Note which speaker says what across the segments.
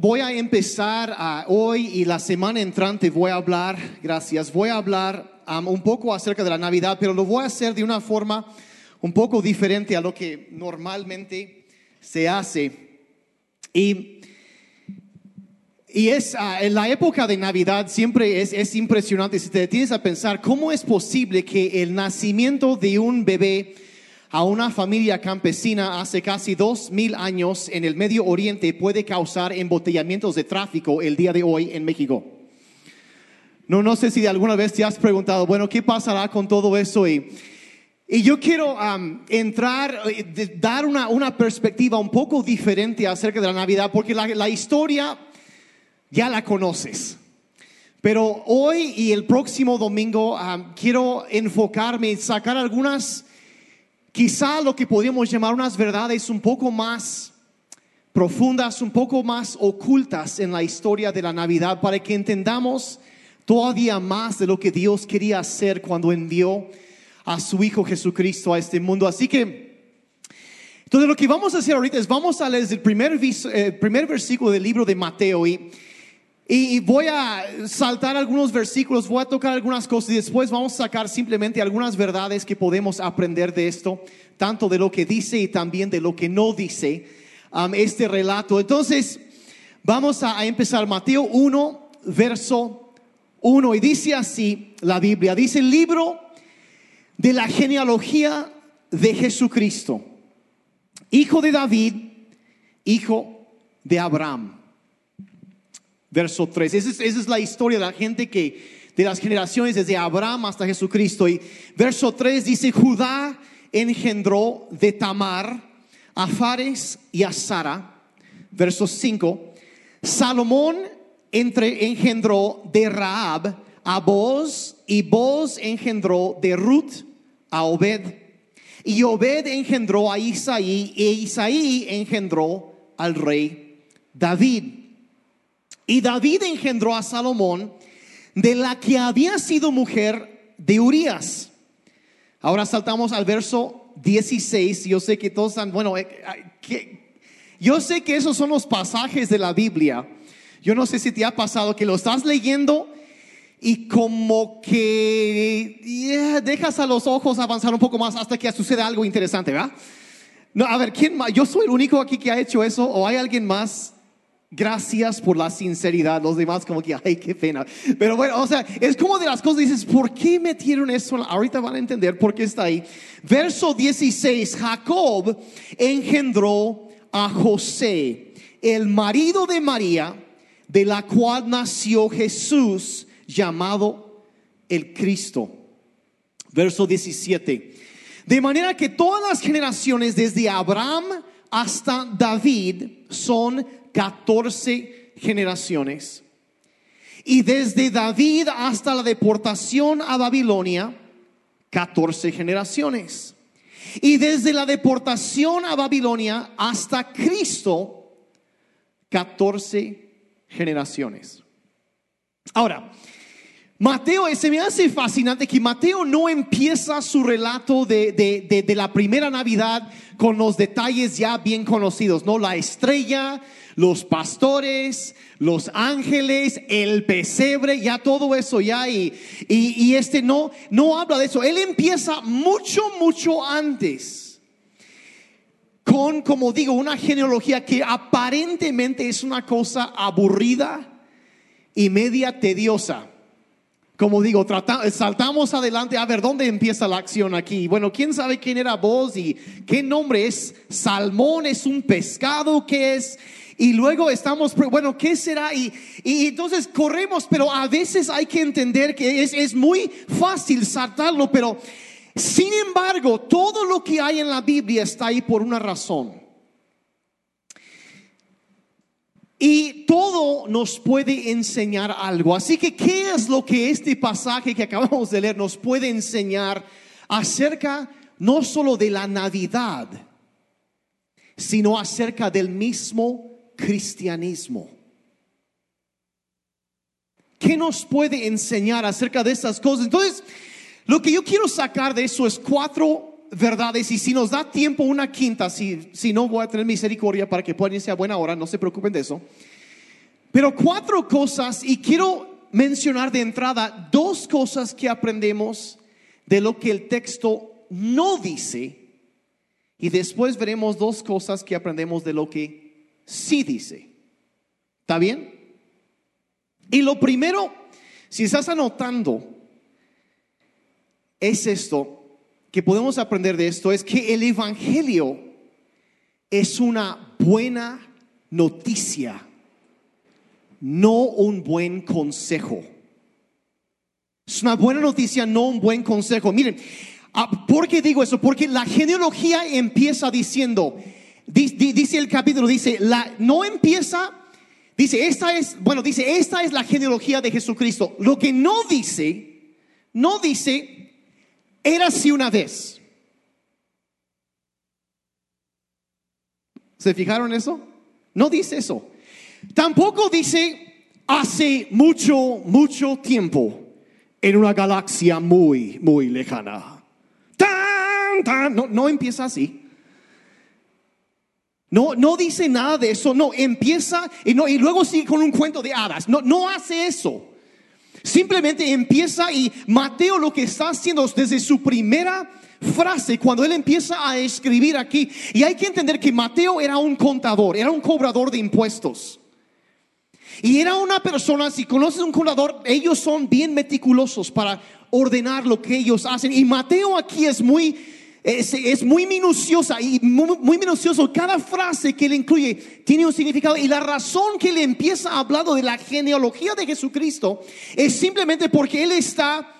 Speaker 1: voy a empezar ah, hoy y la semana entrante voy a hablar, gracias, voy a hablar um, un poco acerca de la Navidad, pero lo voy a hacer de una forma un poco diferente a lo que normalmente se hace. Y, y es ah, en la época de Navidad siempre es, es impresionante si te detienes a pensar cómo es posible que el nacimiento de un bebé a una familia campesina hace casi dos mil años en el Medio Oriente puede causar embotellamientos de tráfico el día de hoy en México. No, no sé si alguna vez te has preguntado, bueno, ¿qué pasará con todo eso? Y, y yo quiero um, entrar, eh, de- dar una, una perspectiva un poco diferente acerca de la Navidad, porque la, la historia ya la conoces. Pero hoy y el próximo domingo um, quiero enfocarme y sacar algunas, quizá lo que podríamos llamar unas verdades un poco más profundas, un poco más ocultas en la historia de la Navidad, para que entendamos todavía más de lo que Dios quería hacer cuando envió a su Hijo Jesucristo a este mundo. Así que, entonces lo que vamos a hacer ahorita es, vamos a leer el primer, eh, primer versículo del libro de Mateo y, y, voy a saltar algunos versículos, voy a tocar algunas cosas y después vamos a sacar simplemente algunas verdades que podemos aprender de esto, tanto de lo que dice y también de lo que no dice um, este relato. Entonces, vamos a, a empezar Mateo 1, verso 1 y dice así la Biblia, dice el libro de la genealogía de Jesucristo, hijo de David, hijo de Abraham. Verso 3. Esa es, la historia de la gente que, de las generaciones desde Abraham hasta Jesucristo. Y verso 3 dice, Judá engendró de Tamar a Fares y a Sara. Verso 5, Salomón entre, engendró de Raab a Boz y Boz engendró de Ruth a Obed. Y Obed engendró a Isaí e Isaí engendró al rey David. Y David engendró a Salomón, de la que había sido mujer de Urías. Ahora saltamos al verso 16. Yo sé que todos están, bueno, eh, yo sé que esos son los pasajes de la Biblia. Yo no sé si te ha pasado que lo estás leyendo y como que dejas a los ojos avanzar un poco más hasta que suceda algo interesante, ¿verdad? No, a ver, ¿quién más? Yo soy el único aquí que ha hecho eso o hay alguien más Gracias por la sinceridad. Los demás como que, ay, qué pena. Pero bueno, o sea, es como de las cosas, dices, ¿por qué metieron eso? Ahorita van a entender por qué está ahí. Verso 16, Jacob engendró a José, el marido de María, de la cual nació Jesús, llamado el Cristo. Verso 17. De manera que todas las generaciones desde Abraham hasta David son 14 generaciones. Y desde David hasta la deportación a Babilonia, 14 generaciones. Y desde la deportación a Babilonia hasta Cristo, 14 generaciones. Ahora, Mateo, eh, se me hace fascinante que Mateo no empieza su relato de, de- de- la primera Navidad con los detalles ya bien conocidos, ¿no? La estrella, los pastores, los ángeles, el pesebre, ya todo eso ya, y, y, y este no, no habla de eso. Él empieza mucho, mucho antes con, como digo, una genealogía que aparentemente es una cosa aburrida y media tediosa. Como digo, trata- saltamos adelante a ver dónde empieza la acción aquí. Bueno, quién sabe quién era vos y qué nombre es. Salmón es un pescado que es. Y luego estamos, bueno, ¿qué será? Y, y entonces corremos, pero a veces hay que entender que es, es muy fácil saltarlo, pero sin embargo, todo lo que hay en la Biblia está ahí por una razón. Y todo nos puede enseñar algo. Así que, ¿qué es lo que este pasaje que acabamos de leer nos puede enseñar acerca no solo de la Navidad, sino acerca del mismo cristianismo? ¿Qué nos puede enseñar acerca de estas cosas? Entonces, lo que yo quiero sacar de eso es cuatro verdades y si nos da tiempo una quinta, si, si no voy a tener misericordia para que puedan irse a buena hora, no se preocupen de eso. Pero cuatro cosas, y quiero mencionar de entrada dos cosas que aprendemos de lo que el texto no dice, y después veremos dos cosas que aprendemos de lo que sí dice. ¿Está bien? Y lo primero, si estás anotando, es esto, que podemos aprender de esto, es que el Evangelio es una buena noticia, no un buen consejo. Es una buena noticia, no un buen consejo. Miren, ah, ¿por qué digo eso? Porque la genealogía empieza diciendo, dice el capítulo, dice, la, no empieza, dice, esta es, bueno, dice, esta es la genealogía de Jesucristo. Lo que no dice, no dice, era así una vez. ¿Se fijaron eso? No dice eso. Tampoco dice hace mucho, mucho tiempo en una galaxia muy, muy lejana. Tan, tan. No, no empieza así. No, no dice nada de eso. No, empieza y, no, y luego sigue con un cuento de hadas. No, no hace eso. Simplemente empieza y Mateo lo que está haciendo desde su primera frase cuando él empieza a escribir aquí. Y hay que entender que Mateo era un contador, era un cobrador de impuestos. Y era una persona, si conoces un contador, ellos son bien meticulosos para ordenar lo que ellos hacen. Y Mateo aquí es muy, es, muy minuciosa y muy, minucioso. Cada frase que él incluye tiene un significado. Y la razón que le empieza hablando de la genealogía de Jesucristo es simplemente porque él está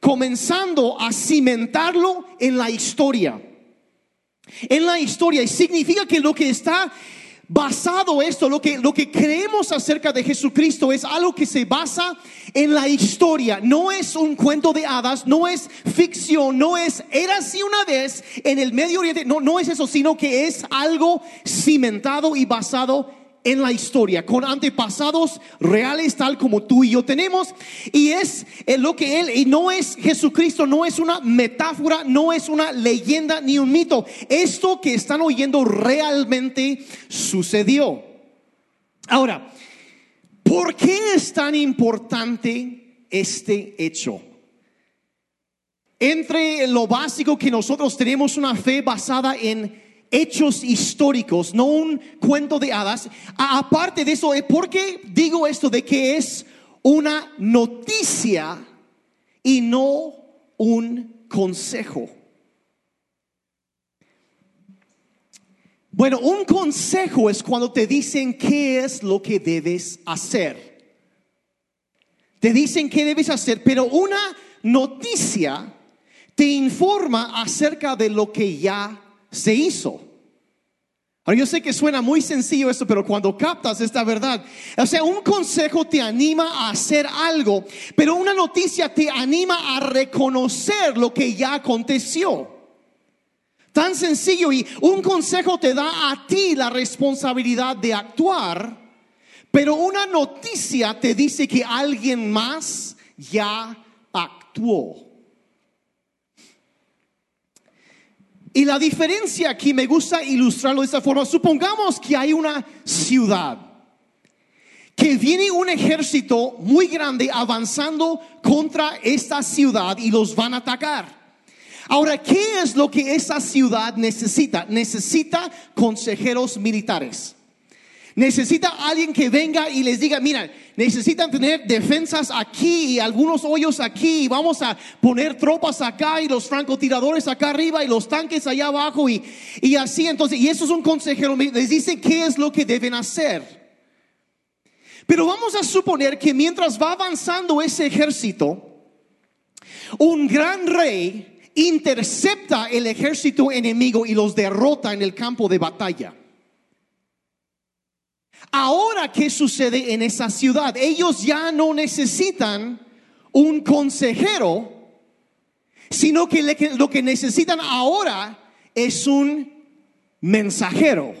Speaker 1: comenzando a cimentarlo en la historia. En la historia. Y significa que lo que está basado esto, lo que, lo que creemos acerca de Jesucristo es algo que se basa en la historia. No es un cuento de hadas, no es ficción, no es, era así una vez en el Medio Oriente, no, no es eso, sino que es algo cimentado y basado en la historia, con antepasados reales tal como tú y yo tenemos. Y es lo que Él, y no es Jesucristo, no es una metáfora, no es una leyenda ni un mito. Esto que están oyendo realmente sucedió. Ahora, ¿por qué es tan importante este hecho? Entre lo básico que nosotros tenemos una fe basada en hechos históricos, no un cuento de hadas. Aparte de eso, ¿por qué digo esto de que es una noticia y no un consejo? Bueno, un consejo es cuando te dicen qué es lo que debes hacer. Te dicen qué debes hacer, pero una noticia te informa acerca de lo que ya se hizo. Ahora yo sé que suena muy sencillo esto, pero cuando captas esta verdad, o sea, un consejo te anima a hacer algo, pero una noticia te anima a reconocer lo que ya aconteció. Tan sencillo y un consejo te da a ti la responsabilidad de actuar, pero una noticia te dice que alguien más ya actuó. Y la diferencia aquí me gusta ilustrarlo de esta forma. Supongamos que hay una ciudad, que viene un ejército muy grande avanzando contra esta ciudad y los van a atacar. Ahora, ¿qué es lo que esa ciudad necesita? Necesita consejeros militares. Necesita alguien que venga y les diga, mira, necesitan tener defensas aquí y algunos hoyos aquí y vamos a poner tropas acá y los francotiradores acá arriba y los tanques allá abajo y, y así entonces, y eso es un consejero, les dice qué es lo que deben hacer. Pero vamos a suponer que mientras va avanzando ese ejército, un gran rey intercepta el ejército enemigo y los derrota en el campo de batalla. Ahora, ¿qué sucede en esa ciudad? Ellos ya no necesitan un consejero, sino que lo que necesitan ahora es un mensajero.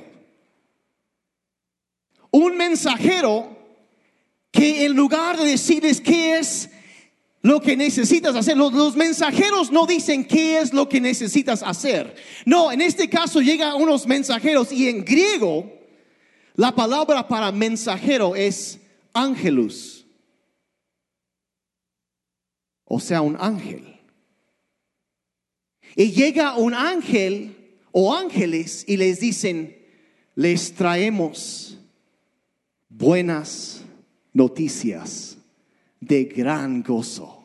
Speaker 1: Un mensajero que en lugar de decirles qué es lo que necesitas hacer, los, los, mensajeros no dicen qué es lo que necesitas hacer. No, en este caso llegan unos mensajeros y en griego la palabra para mensajero es ángelus. O sea, un ángel. Y llega un ángel o ángeles y les dicen, les traemos buenas noticias de gran gozo.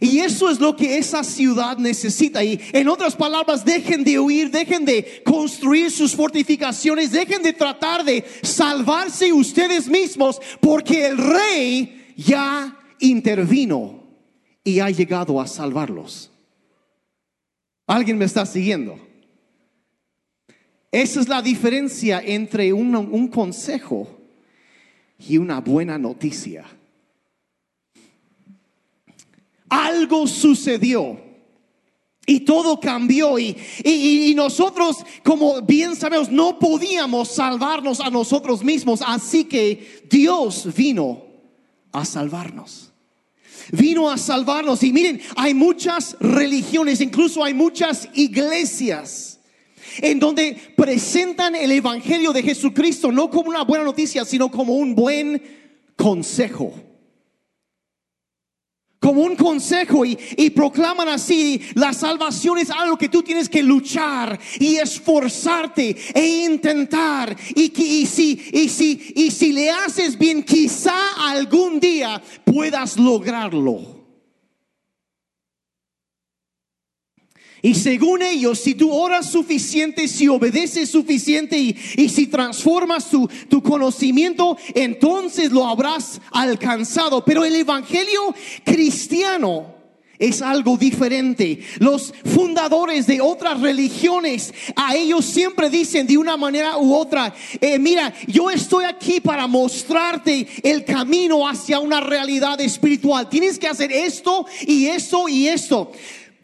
Speaker 1: Y eso es lo que esa ciudad necesita. Y en otras palabras, dejen de huir, dejen de construir sus fortificaciones, dejen de tratar de salvarse ustedes mismos, porque el rey ya intervino y ha llegado a salvarlos. ¿Alguien me está siguiendo? Esa es la diferencia entre un, un consejo y una buena noticia. Algo sucedió. Y todo cambió y, y, nosotros, como bien sabemos, no podíamos salvarnos a nosotros mismos. Así que Dios vino a salvarnos. Vino a salvarnos. Y miren, hay muchas religiones, incluso hay muchas iglesias en donde presentan el Evangelio de Jesucristo no como una buena noticia, sino como un buen consejo. Como un consejo y, y proclaman así, la salvación es algo que tú tienes que luchar y esforzarte e intentar. Y, que, y, si, y, si, y si le haces bien, quizá algún día puedas lograrlo. Y según ellos, si tú oras suficiente, si obedeces suficiente y, y si transformas tu, tu, conocimiento, entonces lo habrás alcanzado. Pero el Evangelio cristiano es algo diferente. Los fundadores de otras religiones, a ellos siempre dicen de una manera u otra, eh, mira, yo estoy aquí para mostrarte el camino hacia una realidad espiritual. Tienes que hacer esto y esto y esto.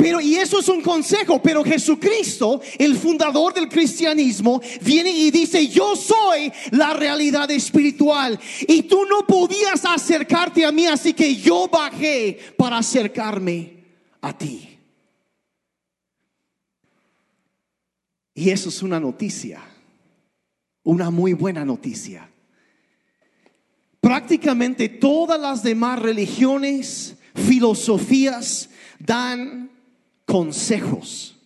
Speaker 1: Pero, y eso es un consejo, pero Jesucristo, el fundador del cristianismo, viene y dice, yo soy la realidad espiritual. Y tú no podías acercarte a mí, así que yo bajé para acercarme a ti. Y eso es una noticia, una muy buena noticia. Prácticamente todas las demás religiones, filosofías, dan consejos.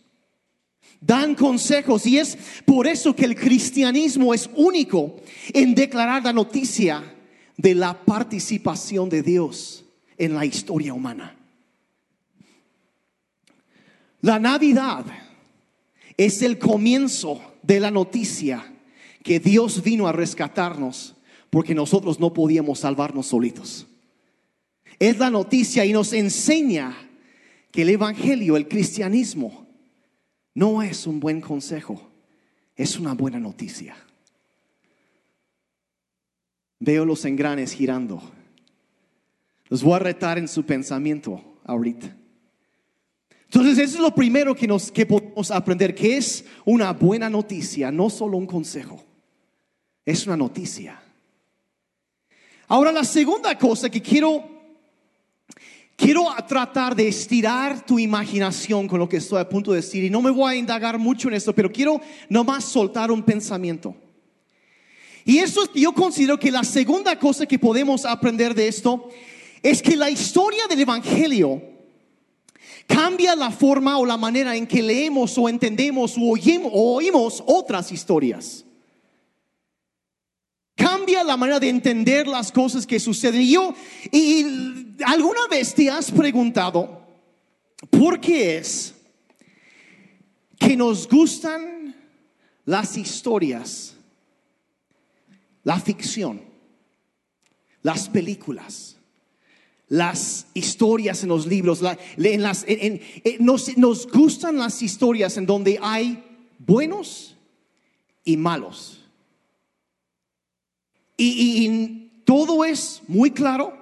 Speaker 1: Dan consejos y es por eso que el cristianismo es único en declarar la noticia de la participación de Dios en la historia humana. La Navidad es el comienzo de la noticia que Dios vino a rescatarnos porque nosotros no podíamos salvarnos solitos. Es la noticia y nos enseña que el Evangelio, el cristianismo, no es un buen consejo, es una buena noticia. Veo los engranes girando. Los voy a retar en su pensamiento ahorita. Entonces, eso es lo primero que, nos, que podemos aprender, que es una buena noticia, no solo un consejo, es una noticia. Ahora, la segunda cosa que quiero Quiero tratar de estirar tu imaginación con lo que estoy a punto de decir y no me voy a indagar mucho en esto, pero quiero nomás soltar un pensamiento. Y eso es, yo considero que la segunda cosa que podemos aprender de esto es que la historia del Evangelio cambia la forma o la manera en que leemos o entendemos o oímos otras historias. Cambia la manera de entender las cosas que suceden. Y yo, y alguna vez te has preguntado, ¿por qué es que nos gustan las historias, la ficción, las películas? las historias en los libros, en las, nos, nos gustan las historias en donde hay buenos y malos y, todo es muy claro.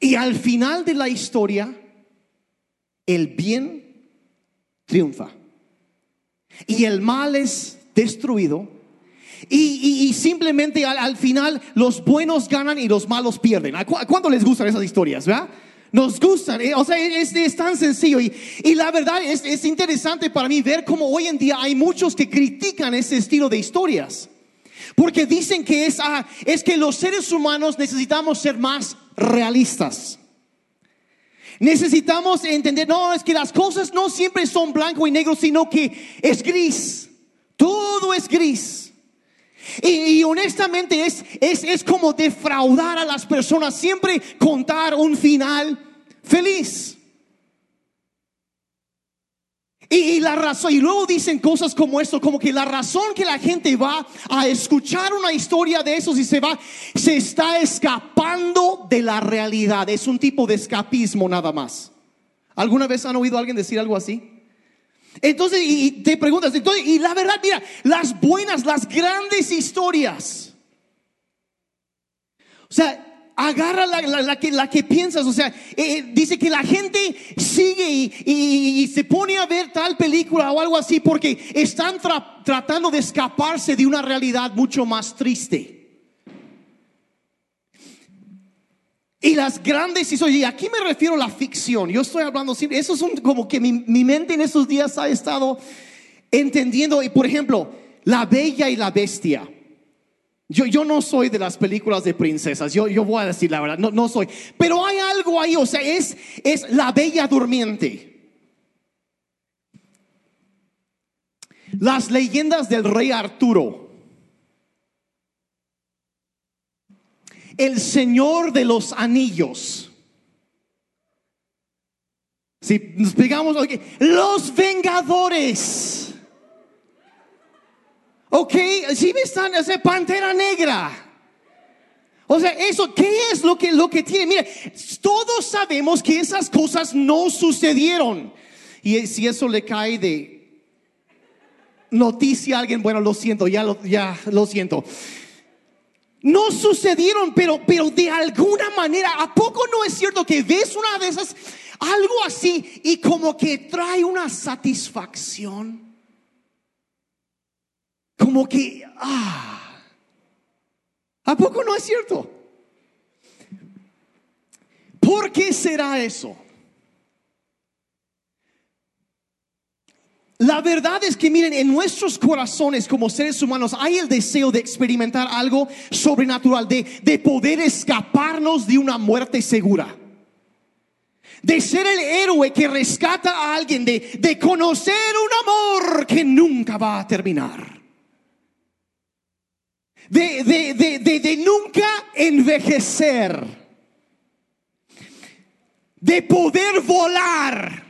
Speaker 1: Y al final de la historia, el bien triunfa. Y el mal es destruido. Y, simplemente al, final los buenos ganan y los malos pierden. ¿A, cuánto les gustan esas historias? Nos gustan, eh, o sea, es, es tan sencillo. Y, y la verdad es, es interesante para mí ver cómo hoy en día hay muchos que critican ese estilo de historias. Porque dicen que es, ah, es que los seres humanos necesitamos ser más realistas. Necesitamos entender, no, es que las cosas no siempre son blanco y negro, sino que es gris. Todo es gris. Y, honestamente es, es, es como defraudar a las personas, siempre contar un final feliz. Y, la razón, y luego dicen cosas como esto, como que la razón que la gente va a escuchar una historia de esos y se va, se está escapando de la realidad. Es un tipo de escapismo nada más. ¿Alguna vez han oído a alguien decir algo así? Entonces, y, te preguntas, entonces, y la verdad, mira, las buenas, las grandes historias. O sea, agarra la, que, la que piensas, o sea, eh, dice que la gente sigue y, se pone a ver tal película o algo así porque están tratando de escaparse de una realidad mucho más triste. Y las grandes historias, y aquí me refiero a la ficción, yo estoy hablando siempre, eso es como que mi, mi mente en esos días ha estado entendiendo, y por ejemplo, la bella y la bestia. Yo, yo no soy de las películas de princesas, yo, yo voy a decir la verdad, no, no soy. Pero hay algo ahí, o sea, es, es la bella durmiente. Las leyendas del rey Arturo. El Señor de los Anillos. Si nos pegamos, los Vengadores. Ok, si me están, ese pantera negra. O sea, eso, ¿qué es lo que, lo que tiene? Mire, todos sabemos que esas cosas no sucedieron. Y si eso le cae de noticia a alguien, bueno, lo siento, ya lo, ya lo siento. No sucedieron, pero, pero de alguna manera, ¿a poco no es cierto que ves una de esas, algo así, y como que trae una satisfacción? Como que, ah, ¿a poco no es cierto? ¿Por qué será eso? La verdad es que miren, en nuestros corazones como seres humanos hay el deseo de experimentar algo sobrenatural, de, de poder escaparnos de una muerte segura. De ser el héroe que rescata a alguien, de, de conocer un amor que nunca va a terminar de, nunca envejecer, de poder volar,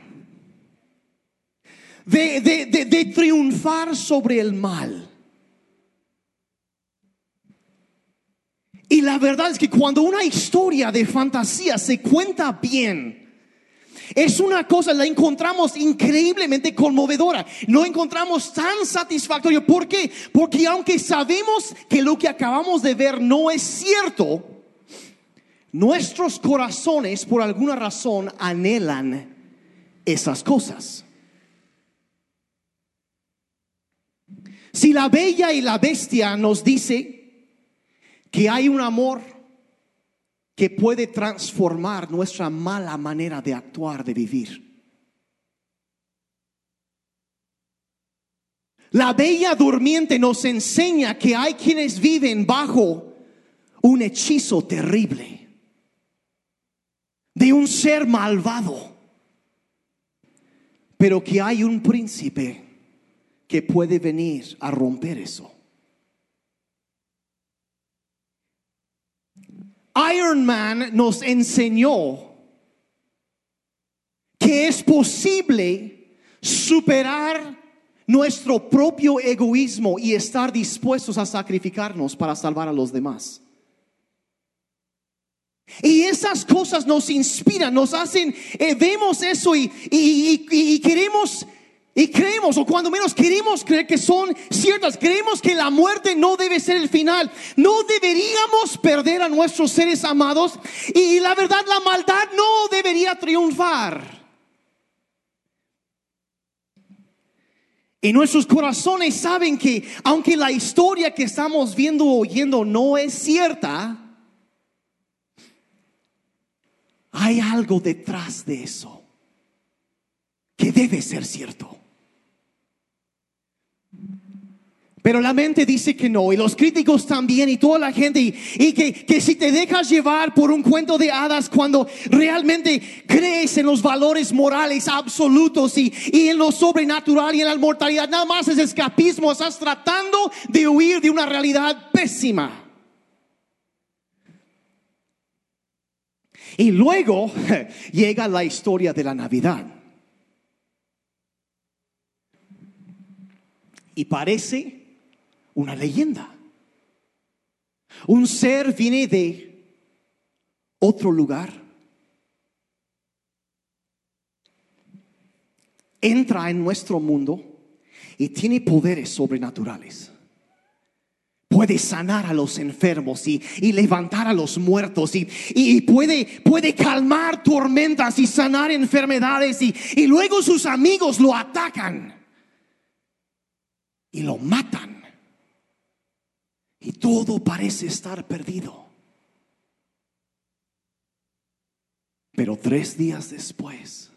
Speaker 1: de triunfar sobre el mal. Y la verdad es que cuando una historia de fantasía se cuenta bien, es una cosa, la encontramos increíblemente conmovedora. No encontramos tan satisfactorio. ¿Por qué? Porque aunque sabemos que lo que acabamos de ver no es cierto, nuestros corazones por alguna razón anhelan esas cosas. Si la bella y la bestia nos dice que hay un amor que puede transformar nuestra mala manera de actuar, de vivir. La bella durmiente nos enseña que hay quienes viven bajo un hechizo terrible de un ser malvado, pero que hay un príncipe que puede venir a romper eso. Iron Man nos enseñó que es posible superar nuestro propio egoísmo y estar dispuestos a sacrificarnos para salvar a los demás. Y esas cosas nos inspiran, nos hacen, eh, vemos eso y, y queremos y creemos, o cuando menos queremos creer que son ciertas, creemos que la muerte no debe ser el final. No deberíamos perder a nuestros seres amados. Y la verdad, la maldad no debería triunfar. Y nuestros corazones saben que aunque la historia que estamos viendo o oyendo no es cierta, hay algo detrás de eso que debe ser cierto. Pero la mente dice que no, y los críticos también, y toda la gente, y, que, si te dejas llevar por un cuento de hadas cuando realmente crees en los valores morales absolutos y, y en lo sobrenatural y en la mortalidad, nada más es escapismo, estás tratando de huir de una realidad pésima. Y luego llega la historia de la Navidad. Y parece una leyenda. Un ser viene de otro lugar. Entra en nuestro mundo y tiene poderes sobrenaturales. Puede sanar a los enfermos y, levantar a los muertos y, puede, puede, calmar tormentas y sanar enfermedades y luego sus amigos lo atacan y lo matan y todo parece estar perdido. Pero tres días después,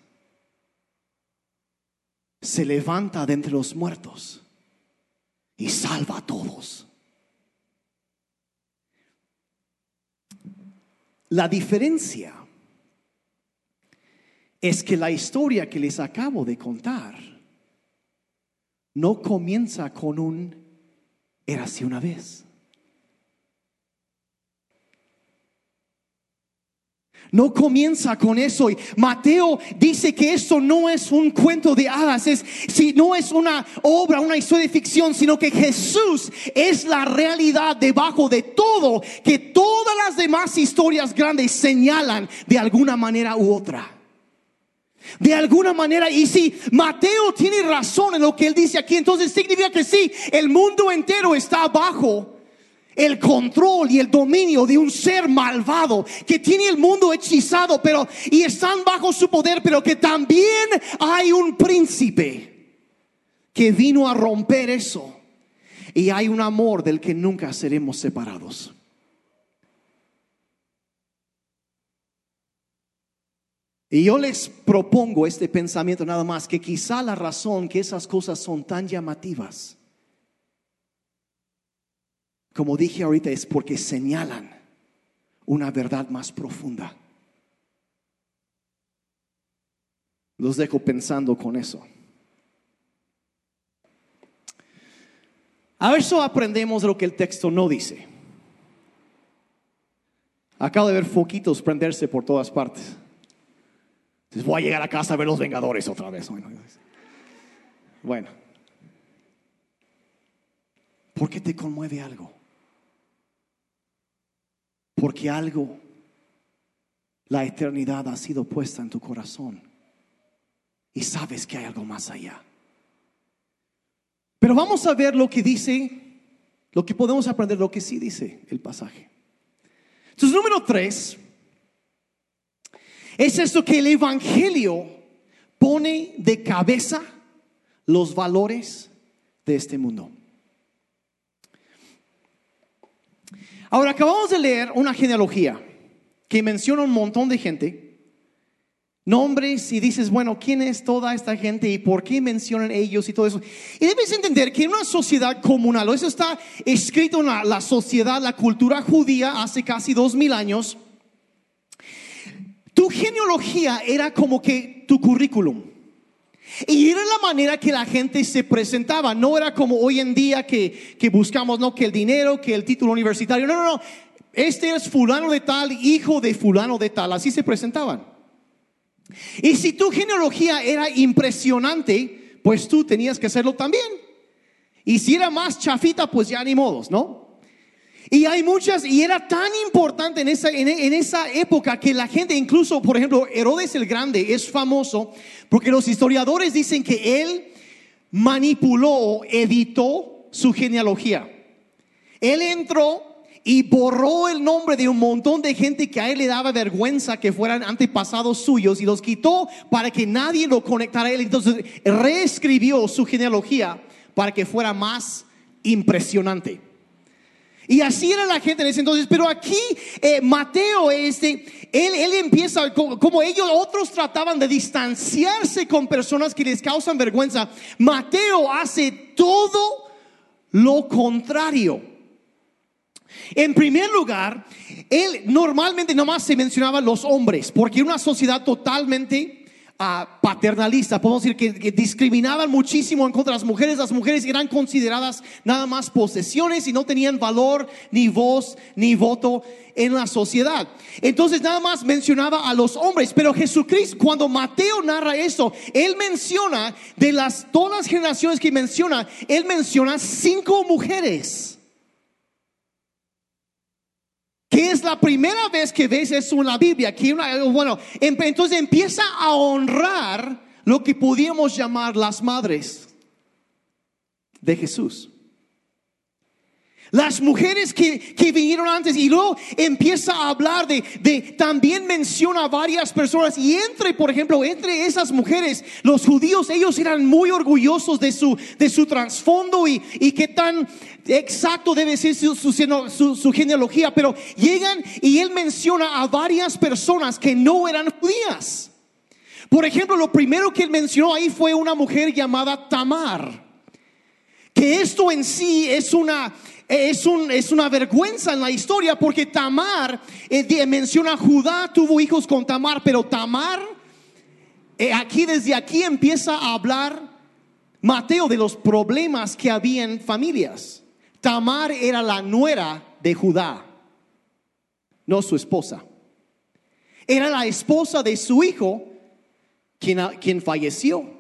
Speaker 1: se levanta de entre los muertos y salva a todos. La diferencia es que la historia que les acabo de contar no comienza con un era así una vez. No comienza con eso. Y Mateo dice que esto no es un cuento de hadas, es, si no es una obra, una historia de ficción, sino que Jesús es la realidad debajo de todo, que todas las demás historias grandes señalan de alguna manera u otra. De alguna manera, y si Mateo tiene razón en lo que él dice aquí, entonces significa que sí, el mundo entero está abajo el control y el dominio de un ser malvado que tiene el mundo hechizado, pero y están bajo su poder, pero que también hay un príncipe que vino a romper eso. Y hay un amor del que nunca seremos separados. Y yo les propongo este pensamiento nada más, que quizá la razón que esas cosas son tan llamativas como dije ahorita, es porque señalan una verdad más profunda. Los dejo pensando con eso. A eso aprendemos lo que el texto no dice. Acabo de ver foquitos prenderse por todas partes. Entonces voy a llegar a casa a ver los Vengadores otra vez. Bueno, ¿por qué te conmueve algo? Porque algo, la eternidad ha sido puesta en tu corazón. Y sabes que hay algo más allá. Pero vamos a ver lo que dice, lo que podemos aprender, lo que sí dice el pasaje. Entonces, número tres, es esto que el Evangelio pone de cabeza los valores de este mundo. Ahora acabamos de leer una genealogía que menciona un montón de gente, nombres y dices, bueno, ¿quién es toda esta gente y por qué mencionan ellos y todo eso? Y debes entender que en una sociedad comunal, eso está escrito en la sociedad, la cultura judía hace casi dos mil años, tu genealogía era como que tu currículum. Y era la manera que la gente se presentaba. No era como hoy en día que, buscamos, no, que el dinero, que el título universitario. No, no, no. Este es fulano de tal, hijo de fulano de tal. Así se presentaban. Y si tu genealogía era impresionante, pues tú tenías que hacerlo también. Y si era más chafita, pues ya ni modos, ¿no? Y hay muchas, y era tan importante en esa, en, esa época que la gente, incluso, por ejemplo, Herodes el Grande es famoso porque los historiadores dicen que él manipuló, editó su genealogía. Él entró y borró el nombre de un montón de gente que a él le daba vergüenza que fueran antepasados suyos y los quitó para que nadie lo conectara a él. Entonces reescribió su genealogía para que fuera más impresionante. Y así era la gente en ese entonces. Pero aquí eh, Mateo, este, él, él empieza, como, ellos, otros trataban de distanciarse con personas que les causan vergüenza. Mateo hace todo lo contrario. En primer lugar, él normalmente nomás se mencionaba los hombres, porque era una sociedad totalmente paternalista, podemos decir que, discriminaban muchísimo en contra de las mujeres. Las mujeres eran consideradas nada más posesiones y no tenían valor, ni voz, ni voto en la sociedad. Entonces nada más mencionaba a los hombres, pero Jesucristo, cuando Mateo narra eso, él menciona de las todas las generaciones que menciona, él menciona cinco mujeres. Es la primera vez que ves eso en la Biblia. Que bueno, em, entonces empieza a honrar lo que podríamos llamar las madres de Jesús. Las mujeres que, vinieron antes y luego empieza a hablar de, de, también menciona a varias personas y entre, por ejemplo, entre esas mujeres, los judíos, ellos eran muy orgullosos de su, de su trasfondo y, y qué tan exacto debe ser su, su, genealogía, pero llegan y él menciona a varias personas que no eran judías. Por ejemplo, lo primero que él mencionó ahí fue una mujer llamada Tamar. Que esto en sí es una, es, un, es una vergüenza en la historia porque Tamar, eh, menciona Judá, tuvo hijos con Tamar, pero Tamar, eh, aquí desde aquí empieza a hablar Mateo de los problemas que había en familias. Tamar era la nuera de Judá, no su esposa. Era la esposa de su hijo quien, quien falleció.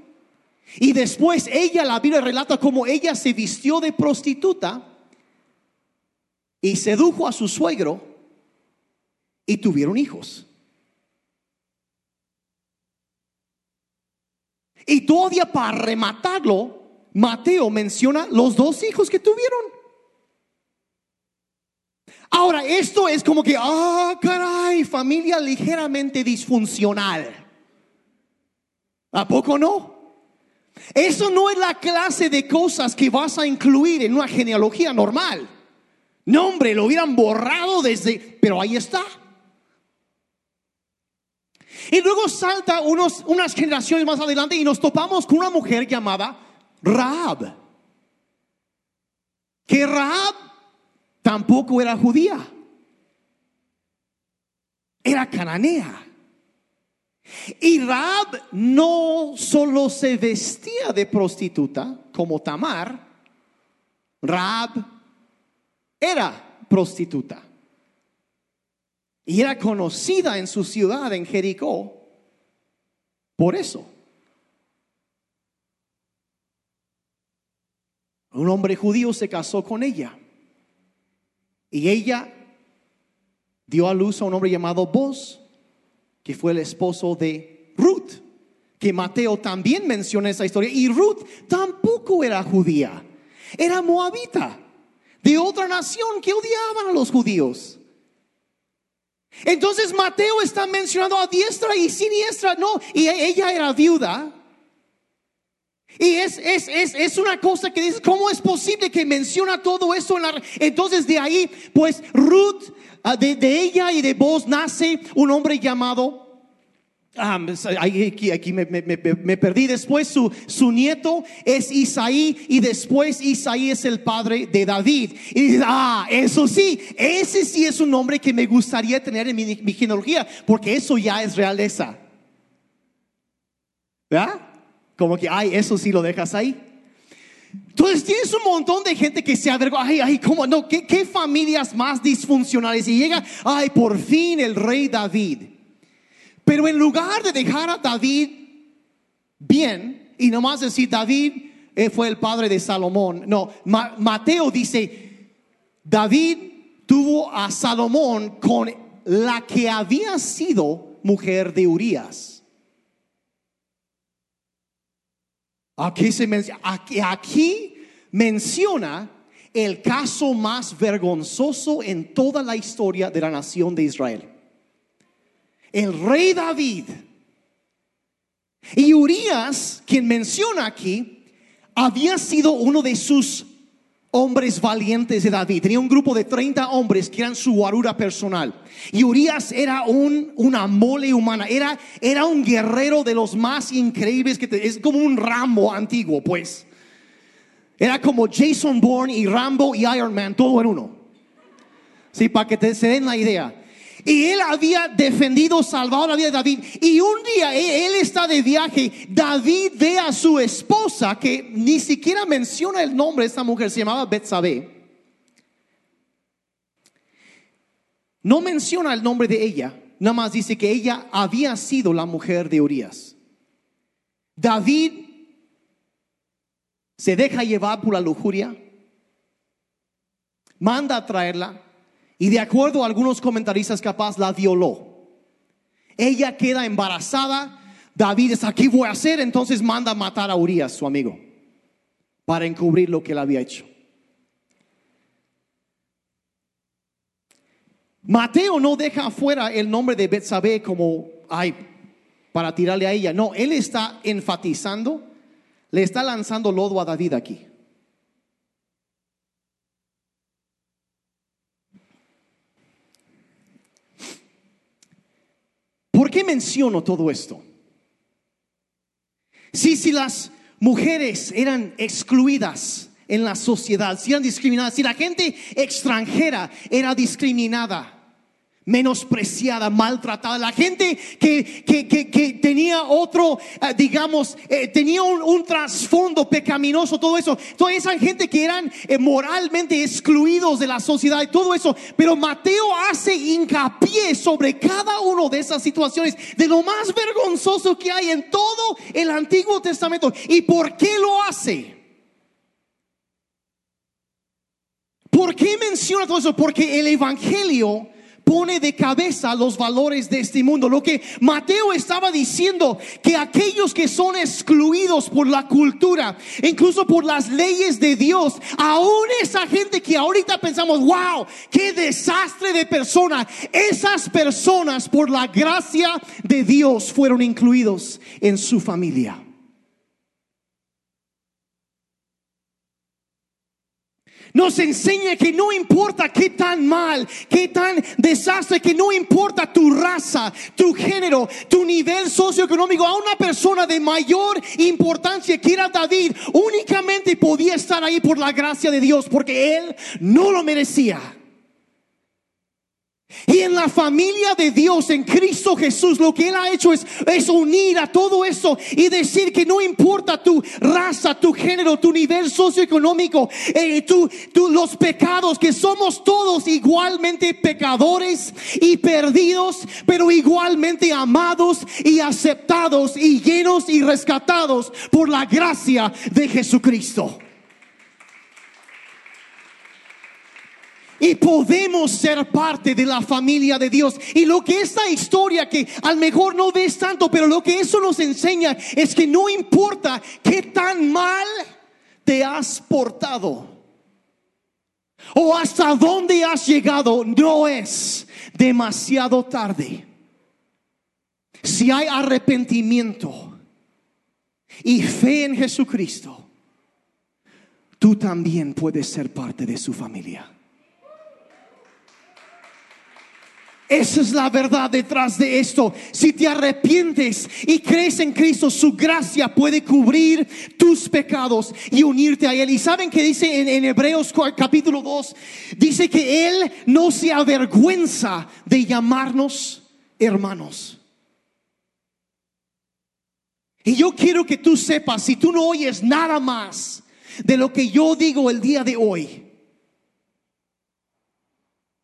Speaker 1: Y después ella, la Biblia relata como ella se vistió de prostituta y sedujo a su suegro y tuvieron hijos. Y todavía para rematarlo, Mateo menciona los dos hijos que tuvieron. Ahora, esto es como que, ah, caray, familia ligeramente disfuncional. ¿A poco no? Eso no es la clase de cosas que vas a incluir en una genealogía normal. No, hombre, lo hubieran borrado desde, pero ahí está. Y luego salta unos, unas generaciones más adelante y nos topamos con una mujer llamada Raab. Que Raab tampoco era judía. Era cananea. Y Raab no solo se vestía de prostituta como Tamar, Raab era prostituta. Y era conocida en su ciudad, en Jericó, por eso. Un hombre judío se casó con ella. Y ella dio a luz a un hombre llamado Boz, que fue el esposo de Ruth, que Mateo también menciona esa historia. Y Ruth tampoco era judía, era moabita de otra nación que odiaban a los judíos. Entonces Mateo está mencionando a diestra y siniestra, no, y ella era viuda. Y es, es, es, es una cosa que dice, ¿cómo es posible que menciona todo eso? Entonces de ahí, pues Ruth, ah, de, de ella y de vos nace un hombre llamado Ah, aquí, me, perdí. Después su, su, nieto es Isaí y después Isaí es el padre de David. Y ah, eso sí, ese sí es un nombre que me gustaría tener en mi, mi genealogía, porque eso ya es realeza. ¿Verdad? Como que, ay, eso sí lo dejas ahí. Entonces tienes un montón de gente que se avergüenza, ay, ay, ¿cómo no? ¿Qué, ¿Qué familias más disfuncionales? Y llega, ay, por fin el rey David. Pero en lugar de dejar a David bien y nomás decir David eh, fue el padre de Salomón, no, Mateo dice, David tuvo a Salomón con la que había sido mujer de Urias. Aquí, se menciona, aquí, aquí menciona el caso más vergonzoso en toda la historia de la nación de Israel el rey David. Y Urias, quien menciona aquí, había sido uno de sus hombres valientes de David. Tenía un grupo de 30 hombres que eran su guarura personal. Y Urias era un, una mole humana, era, era un guerrero de los más increíbles que es como un Rambo antiguo, pues. Era como Jason Bourne y Rambo y Iron Man, todo en uno. Sí, para que te, se den la idea. Y él había defendido, salvado la vida de David. Y un día él, está de viaje. David ve a su esposa, que ni siquiera menciona el nombre de esta mujer, se llamaba Betsabé. No menciona el nombre de ella, nada más dice que ella había sido la mujer de Urias. David se deja llevar por la lujuria, manda a traerla y de acuerdo a algunos comentaristas capaz la violó. Ella queda embarazada. David es aquí voy a hacer, entonces manda matar a Urias, su amigo, para encubrir lo que él había hecho. Mateo no deja afuera el nombre de Betsabé como ay para tirarle a ella. No, él está enfatizando, le está lanzando lodo a David aquí. ¿Por qué menciono todo esto? Si, si las mujeres eran excluidas en la sociedad, si eran discriminadas, si la gente extranjera era discriminada, menospreciada, maltratada. La gente que, que, tenía otro, eh, digamos, eh, tenía un, trasfondo pecaminoso, todo eso. Toda esa gente que eran eh, moralmente excluidos de la sociedad y todo eso. Pero Mateo hace hincapié sobre cada una de esas situaciones, de lo más vergonzoso que hay en todo el Antiguo Testamento. ¿Y por qué lo hace? ¿Por qué menciona todo eso? Porque el Evangelio pone de cabeza los valores de este mundo. Lo que Mateo estaba diciendo, que aquellos que son excluidos por la cultura, incluso por las leyes de Dios, aún esa gente que ahorita pensamos, wow, qué desastre de persona, esas personas por la gracia de Dios fueron incluidos en su familia. Nos enseña que no importa qué tan mal, qué tan desastre, que no importa tu raza, tu género, tu nivel socioeconómico, a una persona de mayor importancia que era David, únicamente podía estar ahí por la gracia de Dios, porque él no lo merecía. Y en la familia de Dios, en Cristo Jesús, lo que Él ha hecho es, es, unir a todo eso y decir que no importa tu raza, tu género, tu nivel socioeconómico, eh, tu, los pecados, que somos todos igualmente pecadores y perdidos, pero igualmente amados y aceptados y llenos y rescatados por la gracia de Jesucristo. Y podemos ser parte de la familia de Dios. Y lo que esta historia que al mejor no ves tanto, pero lo que eso nos enseña es que no importa qué tan mal te has portado o hasta dónde has llegado, no es demasiado tarde. Si hay arrepentimiento y fe en Jesucristo, tú también puedes ser parte de su familia. Esa es la verdad detrás de esto. Si te arrepientes y crees en Cristo, su gracia puede cubrir tus pecados y unirte a Él. Y saben que dice en, Hebreos capítulo 2, dice que Él no se avergüenza de llamarnos hermanos. Y yo quiero que tú sepas, si tú no oyes nada más de lo que yo digo el día de hoy,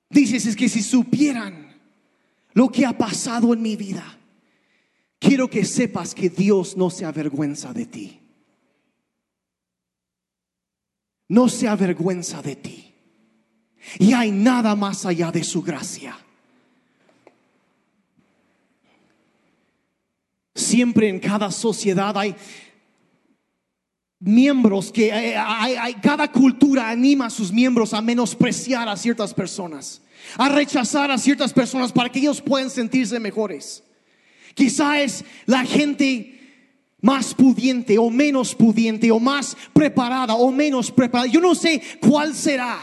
Speaker 1: dices es que si supieran lo que ha pasado en mi vida, quiero que sepas que Dios no se avergüenza de ti. No se avergüenza de ti. Y hay nada más allá de su gracia. Siempre en cada sociedad hay miembros que hay, cada cultura anima a sus miembros a menospreciar a ciertas personas a rechazar a ciertas personas para que ellos puedan sentirse mejores. Quizá es la gente más pudiente o menos pudiente o más preparada o menos preparada. Yo no sé cuál será.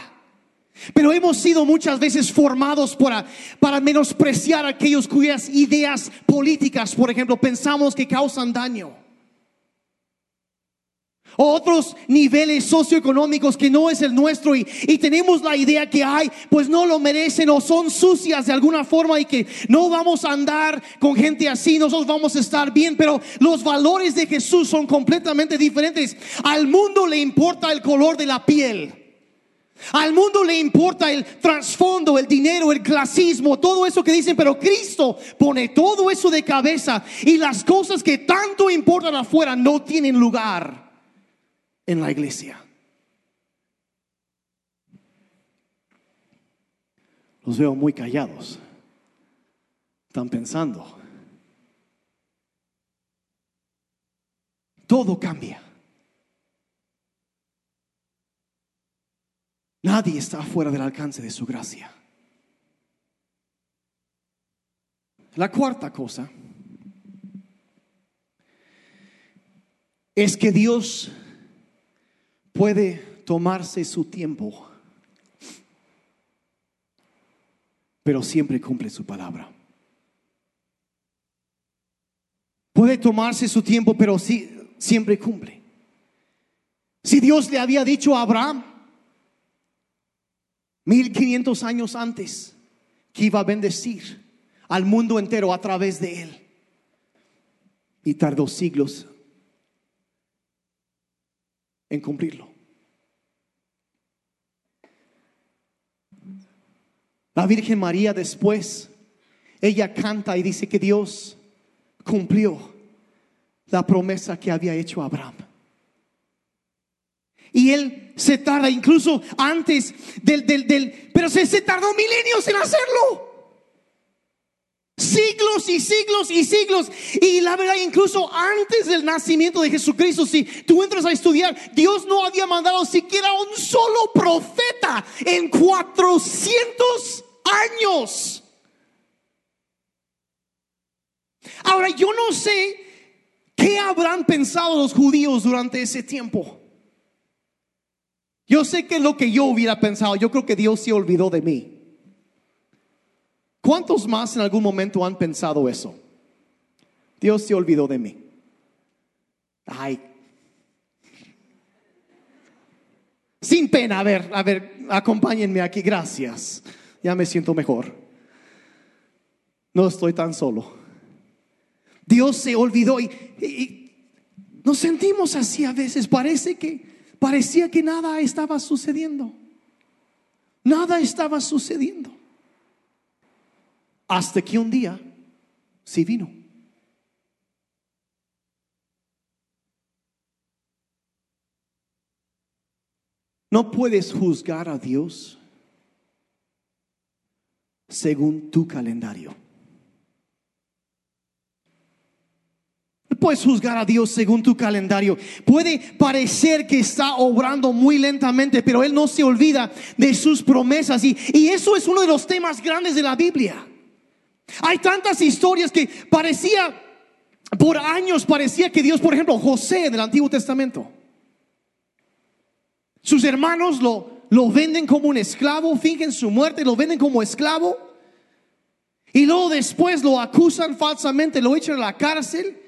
Speaker 1: Pero hemos sido muchas veces formados para, para menospreciar aquellos cuyas ideas políticas, por ejemplo, pensamos que causan daño otros niveles socioeconómicos que no es el nuestro y, tenemos la idea que hay, pues no lo merecen o son sucias de alguna forma y que no vamos a andar con gente así, nosotros vamos a estar bien, pero los valores de Jesús son completamente diferentes. Al mundo le importa el color de la piel. Al mundo le importa el trasfondo, el dinero, el clasismo, todo eso que dicen, pero Cristo pone todo eso de cabeza y las cosas que tanto importan afuera no tienen lugar en la iglesia. Los veo muy callados. Están pensando. Todo cambia. Nadie está fuera del alcance de su gracia. La cuarta cosa es que Dios puede tomarse su tiempo, pero siempre cumple su palabra. Puede tomarse su tiempo, pero sí, siempre cumple. Si Dios le había dicho a Abraham, 1500 años antes, que iba a bendecir al mundo entero a través de él, y tardó siglos en cumplirlo. La Virgen María después, ella canta y dice que Dios cumplió la promesa que había hecho Abraham. Y él se tarda incluso antes del, del, del pero se, se tardó milenios en hacerlo. Siglos y siglos y siglos. Y la verdad, incluso antes del nacimiento de Jesucristo, si tú entras a estudiar, Dios no había mandado siquiera un solo profeta en 400 años. Ahora, yo no sé qué habrán pensado los judíos durante ese tiempo. Yo sé que lo que yo hubiera pensado, yo creo que Dios se olvidó de mí. ¿Cuántos más en algún momento han pensado eso? Dios se olvidó de mí. Ay. Sin pena, a ver, a ver, acompáñenme aquí, gracias. Ya me siento mejor. No estoy tan solo. Dios se olvidó y, y nos sentimos así a veces. Parece que parecía que nada estaba sucediendo. Nada estaba sucediendo. Hasta que un día sí vino. No puedes juzgar a Dios según tu calendario. No puedes juzgar a Dios según tu calendario. Puede parecer que está obrando muy lentamente, pero Él no se olvida de sus promesas. Y, y eso es uno de los temas grandes de la Biblia. Hay tantas historias que parecía, por años parecía que Dios, por ejemplo, José del Antiguo Testamento, sus hermanos lo, lo venden como un esclavo, fingen su muerte, lo venden como esclavo. Y luego después lo acusan falsamente, lo echan a la cárcel.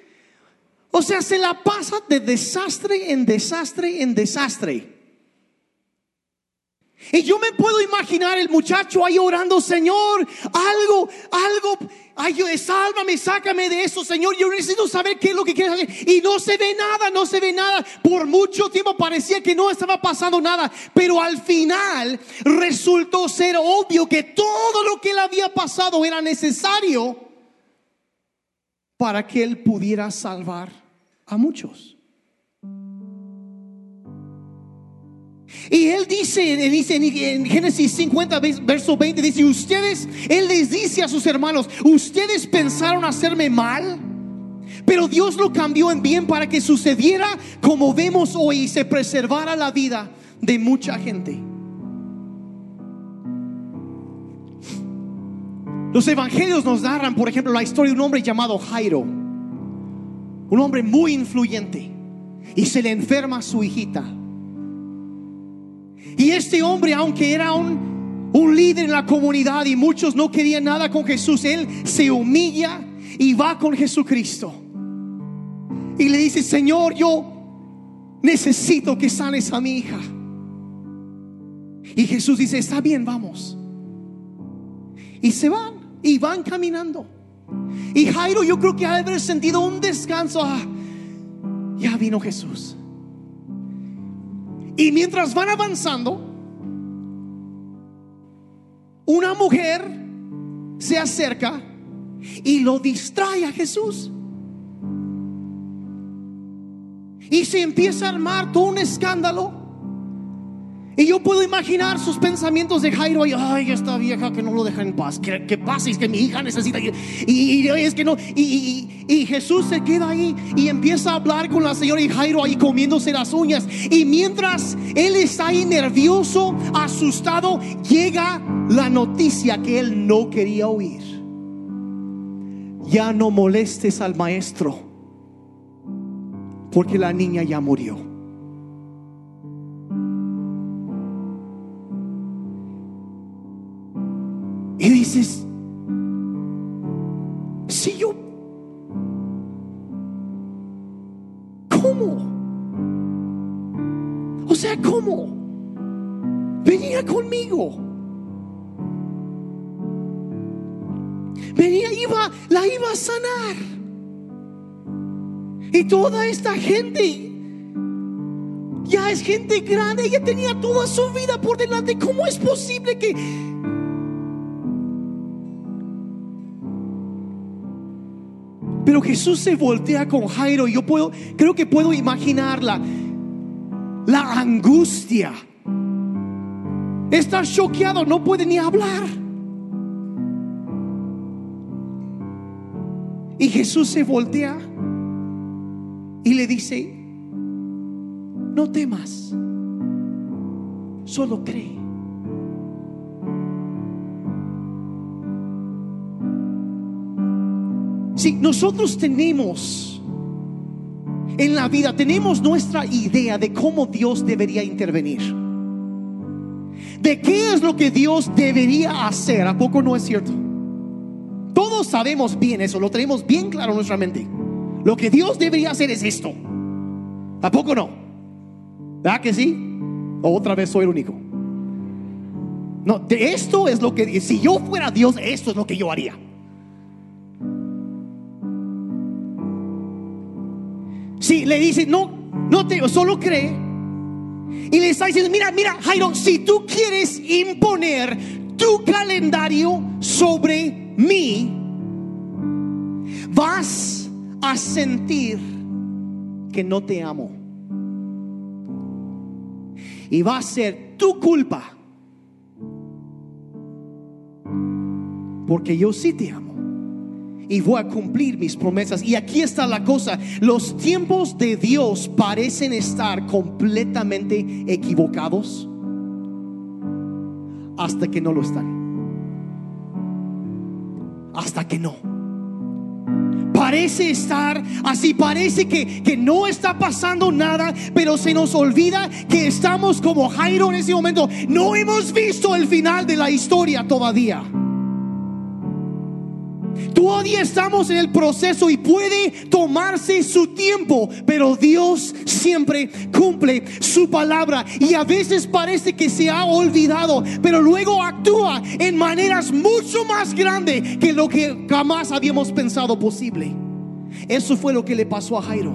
Speaker 1: O sea, se la pasa de desastre en desastre en desastre. Y yo me puedo imaginar el muchacho ahí orando, Señor, algo, algo, ay, sálvame, sácame de eso, Señor. Yo necesito saber qué es lo que quieres hacer. Y no se ve nada, no se ve nada. Por mucho tiempo parecía que no estaba pasando nada. Pero al final resultó ser obvio que todo lo que le había pasado era necesario para que él pudiera salvar a muchos. Y él dice, dice en Génesis 50, verso 20, dice, ustedes, él les dice a sus hermanos, ustedes pensaron hacerme mal, pero Dios lo cambió en bien para que sucediera como vemos hoy y se preservara la vida de mucha gente. Los evangelios nos narran, por ejemplo, la historia de un hombre llamado Jairo. Un hombre muy influyente, y se le enferma su hijita. Y este hombre, aunque era un, un líder en la comunidad y muchos no querían nada con Jesús, él se humilla y va con Jesucristo. Y le dice, Señor, yo necesito que sanes a mi hija. Y Jesús dice, está bien, vamos. Y se van, y van caminando. Y Jairo yo creo que ha de haber sentido un descanso. Ah, ya vino Jesús. Y mientras van avanzando, una mujer se acerca y lo distrae a Jesús. Y se empieza a armar todo un escándalo. Y yo puedo imaginar sus pensamientos de Jairo. Ay, esta vieja que no lo deja en paz. Que, pase, es que mi hija necesita. Y, y, es que no. Y, y, Jesús se queda ahí y empieza a hablar con la señora y Jairo ahí comiéndose las uñas. Y mientras él está ahí nervioso, asustado, llega la noticia que él no quería oír. Ya no molestes al maestro, porque la niña ya murió. Si yo, ¿cómo? O sea, ¿cómo? Venía conmigo. Venía, iba, la iba a sanar. Y toda esta gente ya es gente grande, ella tenía toda su vida por delante. ¿Cómo es posible que Pero Jesús se voltea con Jairo y yo puedo, creo que puedo imaginarla. La angustia. Está choqueado, no puede ni hablar. Y Jesús se voltea y le dice, no temas, solo cree. Si nosotros tenemos en la vida, tenemos nuestra idea de cómo Dios debería intervenir. De qué es lo que Dios debería hacer. ¿A poco no es cierto? Todos sabemos bien eso, lo tenemos bien claro en nuestra mente. Lo que Dios debería hacer es esto. ¿A poco no? ¿Verdad que sí? Otra vez soy el único. No, de esto es lo que, si yo fuera Dios, esto es lo que yo haría. Le dice, no, no te, solo cree. Y le está diciendo, mira, mira, Jairo, si tú quieres imponer tu calendario sobre mí, vas a sentir que no te amo. Y va a ser tu culpa. Porque yo sí te amo y voy a cumplir mis promesas. Y aquí está la cosa, los tiempos de Dios parecen estar completamente equivocados hasta que no lo están. Hasta que no. Parece estar así, parece que, que no está pasando nada, pero se nos olvida que estamos como Jairo en ese momento. No hemos visto el final de la historia todavía. Todavía estamos en el proceso y puede tomarse su tiempo, pero Dios siempre cumple su palabra y a veces parece que se ha olvidado, pero luego actúa en maneras mucho más grandes que lo que jamás habíamos pensado posible. Eso fue lo que le pasó a Jairo.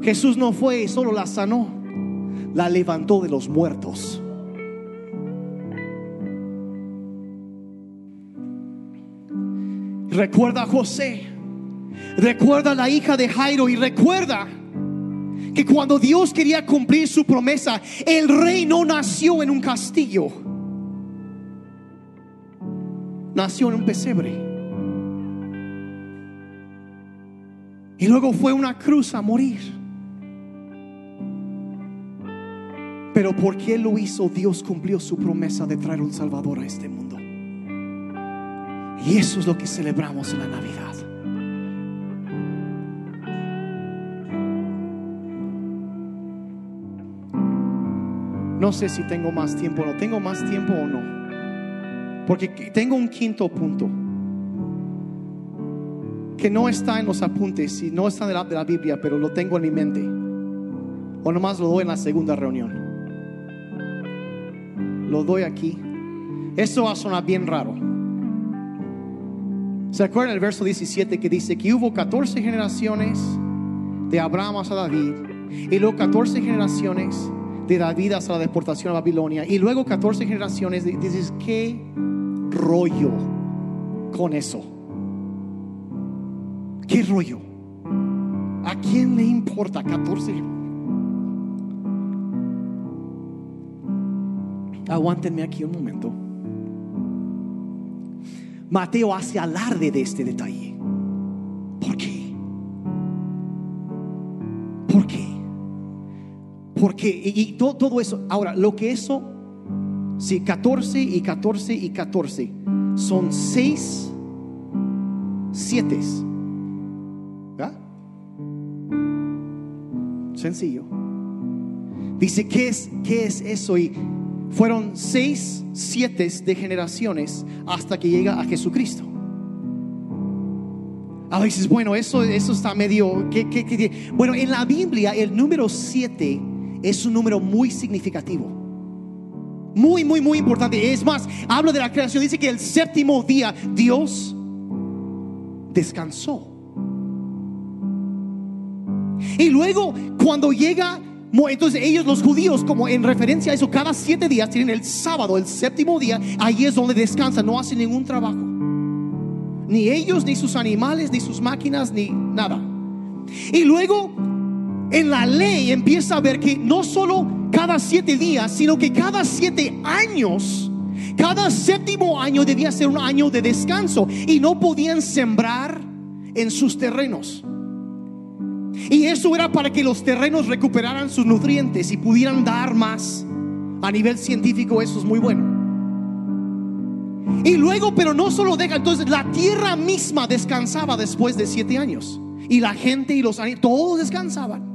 Speaker 1: Jesús no fue y solo la sanó, la levantó de los muertos. Recuerda a José. Recuerda a la hija de Jairo y recuerda que cuando Dios quería cumplir su promesa, el rey no nació en un castillo. Nació en un pesebre. Y luego fue una cruz a morir. Pero porque lo hizo, Dios cumplió su promesa de traer un Salvador a este mundo. Y eso es lo que celebramos en la Navidad. No sé si tengo más tiempo o no. ¿Tengo más tiempo o no? Porque tengo un quinto punto que no está en los apuntes y no está en la, de la Biblia, pero lo tengo en mi mente. O nomás lo doy en la segunda reunión. Lo doy aquí. Eso va a sonar bien raro. ¿Se acuerdan el verso 17 que dice que hubo 14 generaciones de Abraham hasta David y luego 14 generaciones de David hasta la deportación a Babilonia y luego 14 generaciones dices, ¿qué rollo con eso? ¿Qué rollo? ¿A quién le importa 14? Aguántenme aquí un momento. Mateo hace alarde de este detalle. ¿Por qué? ¿Por qué? Porque, y, y todo, todo eso, ahora, lo que eso, si 14 y 14 y 14 son 6 7 ¿verdad? Sencillo. Dice, ¿qué es, qué es eso? Y fueron seis, siete de generaciones hasta que llega a Jesucristo. A veces, bueno, eso, eso está medio... Bueno, en la Biblia el número siete es un número muy significativo. Muy, muy, muy importante. Es más, habla de la creación. Dice que el séptimo día Dios descansó. Y luego, cuando llega entonces ellos los judíos, como en referencia a eso, cada siete días tienen el sábado, el séptimo día, ahí es donde descansan, no hacen ningún trabajo. Ni ellos, ni sus animales, ni sus máquinas, ni nada. Y luego en la ley empieza a ver que no solo cada siete días, sino que cada siete años, cada séptimo año debía ser un año de descanso y no podían sembrar en sus terrenos. Y eso era para que los terrenos recuperaran sus nutrientes y pudieran dar más. A nivel científico eso es muy bueno. Y luego, pero no solo deja, entonces la tierra misma descansaba después de siete años. Y la gente y los animales, todos descansaban.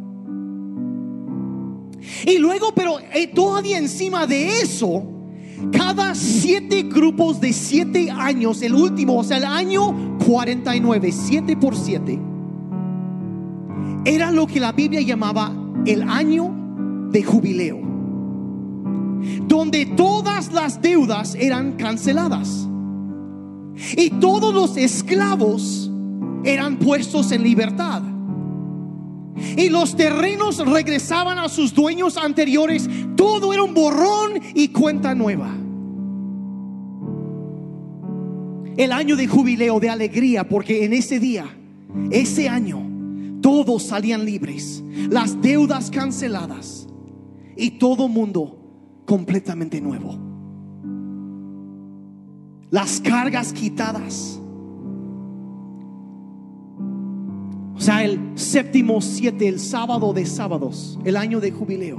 Speaker 1: Y luego, pero eh, todavía encima de eso, cada siete grupos de siete años, el último, o sea, el año 49, siete por siete era lo que la Biblia llamaba el año de jubileo, donde todas las deudas eran canceladas y todos los esclavos eran puestos en libertad. Y los terrenos regresaban a sus dueños anteriores. Todo era un borrón y cuenta nueva. El año de jubileo, de alegría, porque en ese día, ese año, todos salían libres, las deudas canceladas y todo mundo completamente nuevo. Las cargas quitadas. O sea, el séptimo siete, el sábado de sábados, el año de jubileo.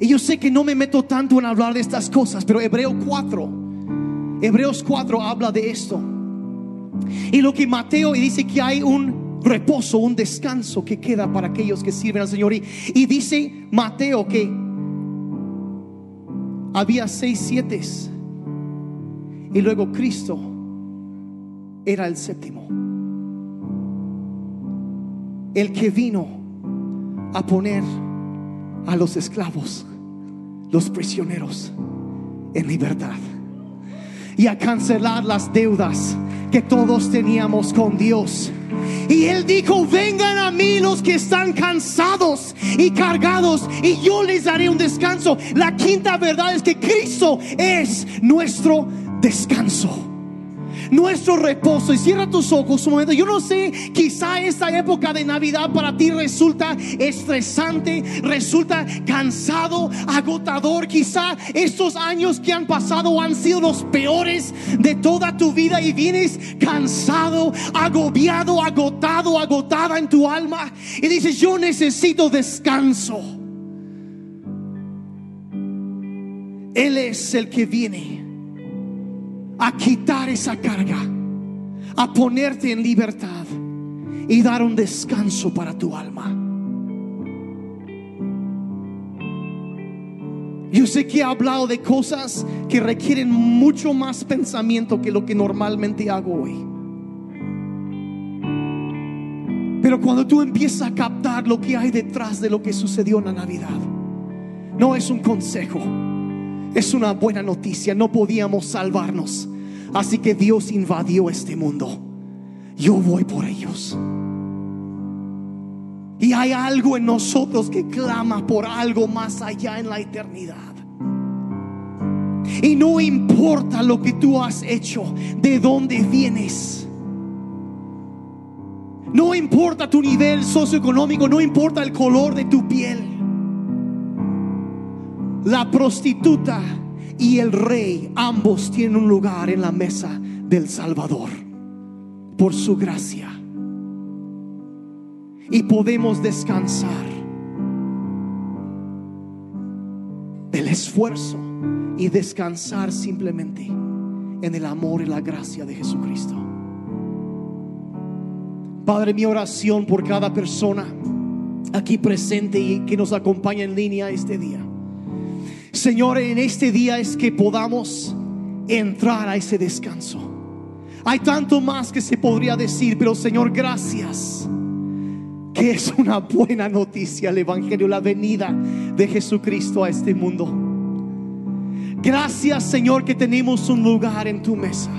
Speaker 1: Y yo sé que no me meto tanto en hablar de estas cosas, pero Hebreo 4, Hebreos 4 habla de esto. Y lo que Mateo dice que hay un reposo, un descanso que queda para aquellos que sirven al Señor. Y, dice Mateo que había seis siete y luego Cristo era el séptimo. El que vino a poner a los esclavos, los prisioneros, en libertad y a cancelar las deudas que todos teníamos con Dios. Y él dijo, vengan a mí los que están cansados y cargados y yo les daré un descanso. La quinta verdad es que Cristo es nuestro descanso nuestro reposo. Y cierra tus ojos un momento. Yo no sé, quizá esta época de Navidad para ti resulta estresante, resulta cansado, agotador. Quizá estos años que han pasado han sido los peores de toda tu vida y vienes cansado, agobiado, agotado, agotada en tu alma. Y dices, yo necesito descanso. Él es el que viene a quitar esa carga, a ponerte en libertad y dar un descanso para tu alma. Yo sé que he hablado de cosas que requieren mucho más pensamiento que lo que normalmente hago hoy. Pero cuando tú empiezas a captar lo que hay detrás de lo que sucedió en la Navidad, no es un consejo, es una buena noticia. No podíamos salvarnos. Así que Dios invadió este mundo. Yo voy por ellos. Y hay algo en nosotros que clama por algo más allá en la eternidad. Y no importa lo que tú has hecho, de dónde vienes. No importa tu nivel socioeconómico, no importa el color de tu piel. La prostituta y el rey, ambos tienen un lugar en la mesa del Salvador por su gracia y podemos descansar del esfuerzo y descansar simplemente en el amor y la gracia de Jesucristo. Padre, mi oración por cada persona aquí presente y que nos acompaña en línea este día. Señor, en este día es que podamos entrar a ese descanso. Hay tanto más que se podría decir, pero Señor, gracias que es una buena noticia el Evangelio, la venida de Jesucristo a este mundo. Gracias Señor que tenemos un lugar en tu mesa.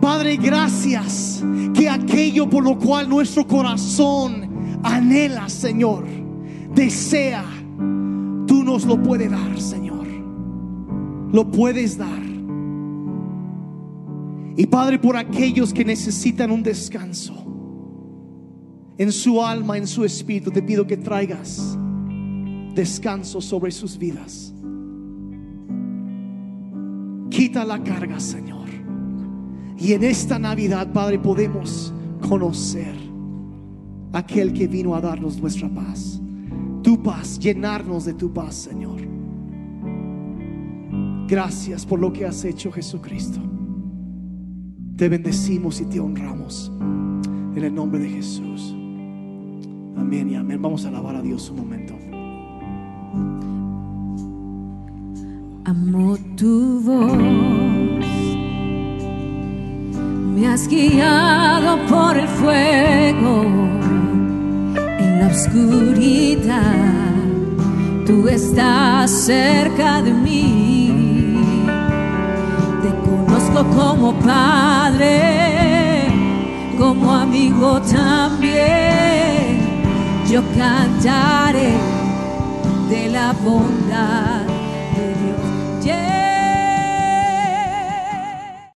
Speaker 1: Padre, gracias que aquello por lo cual nuestro corazón anhela, Señor, desea, nos lo puedes dar, Señor. Lo puedes dar. Y Padre, por aquellos que necesitan un descanso en su alma, en su espíritu, te pido que traigas descanso sobre sus vidas. Quita la carga, Señor. Y en esta Navidad, Padre, podemos conocer aquel que vino a darnos nuestra paz. Paz, llenarnos de tu paz, Señor. Gracias por lo que has hecho, Jesucristo. Te bendecimos y te honramos. En el nombre de Jesús. Amén y amén. Vamos a alabar a Dios un momento.
Speaker 2: Amo tu voz. Me has guiado por el fuego oscuridad. Tú estás cerca de mí. Te conozco como padre, como amigo también yo cantaré de la bondad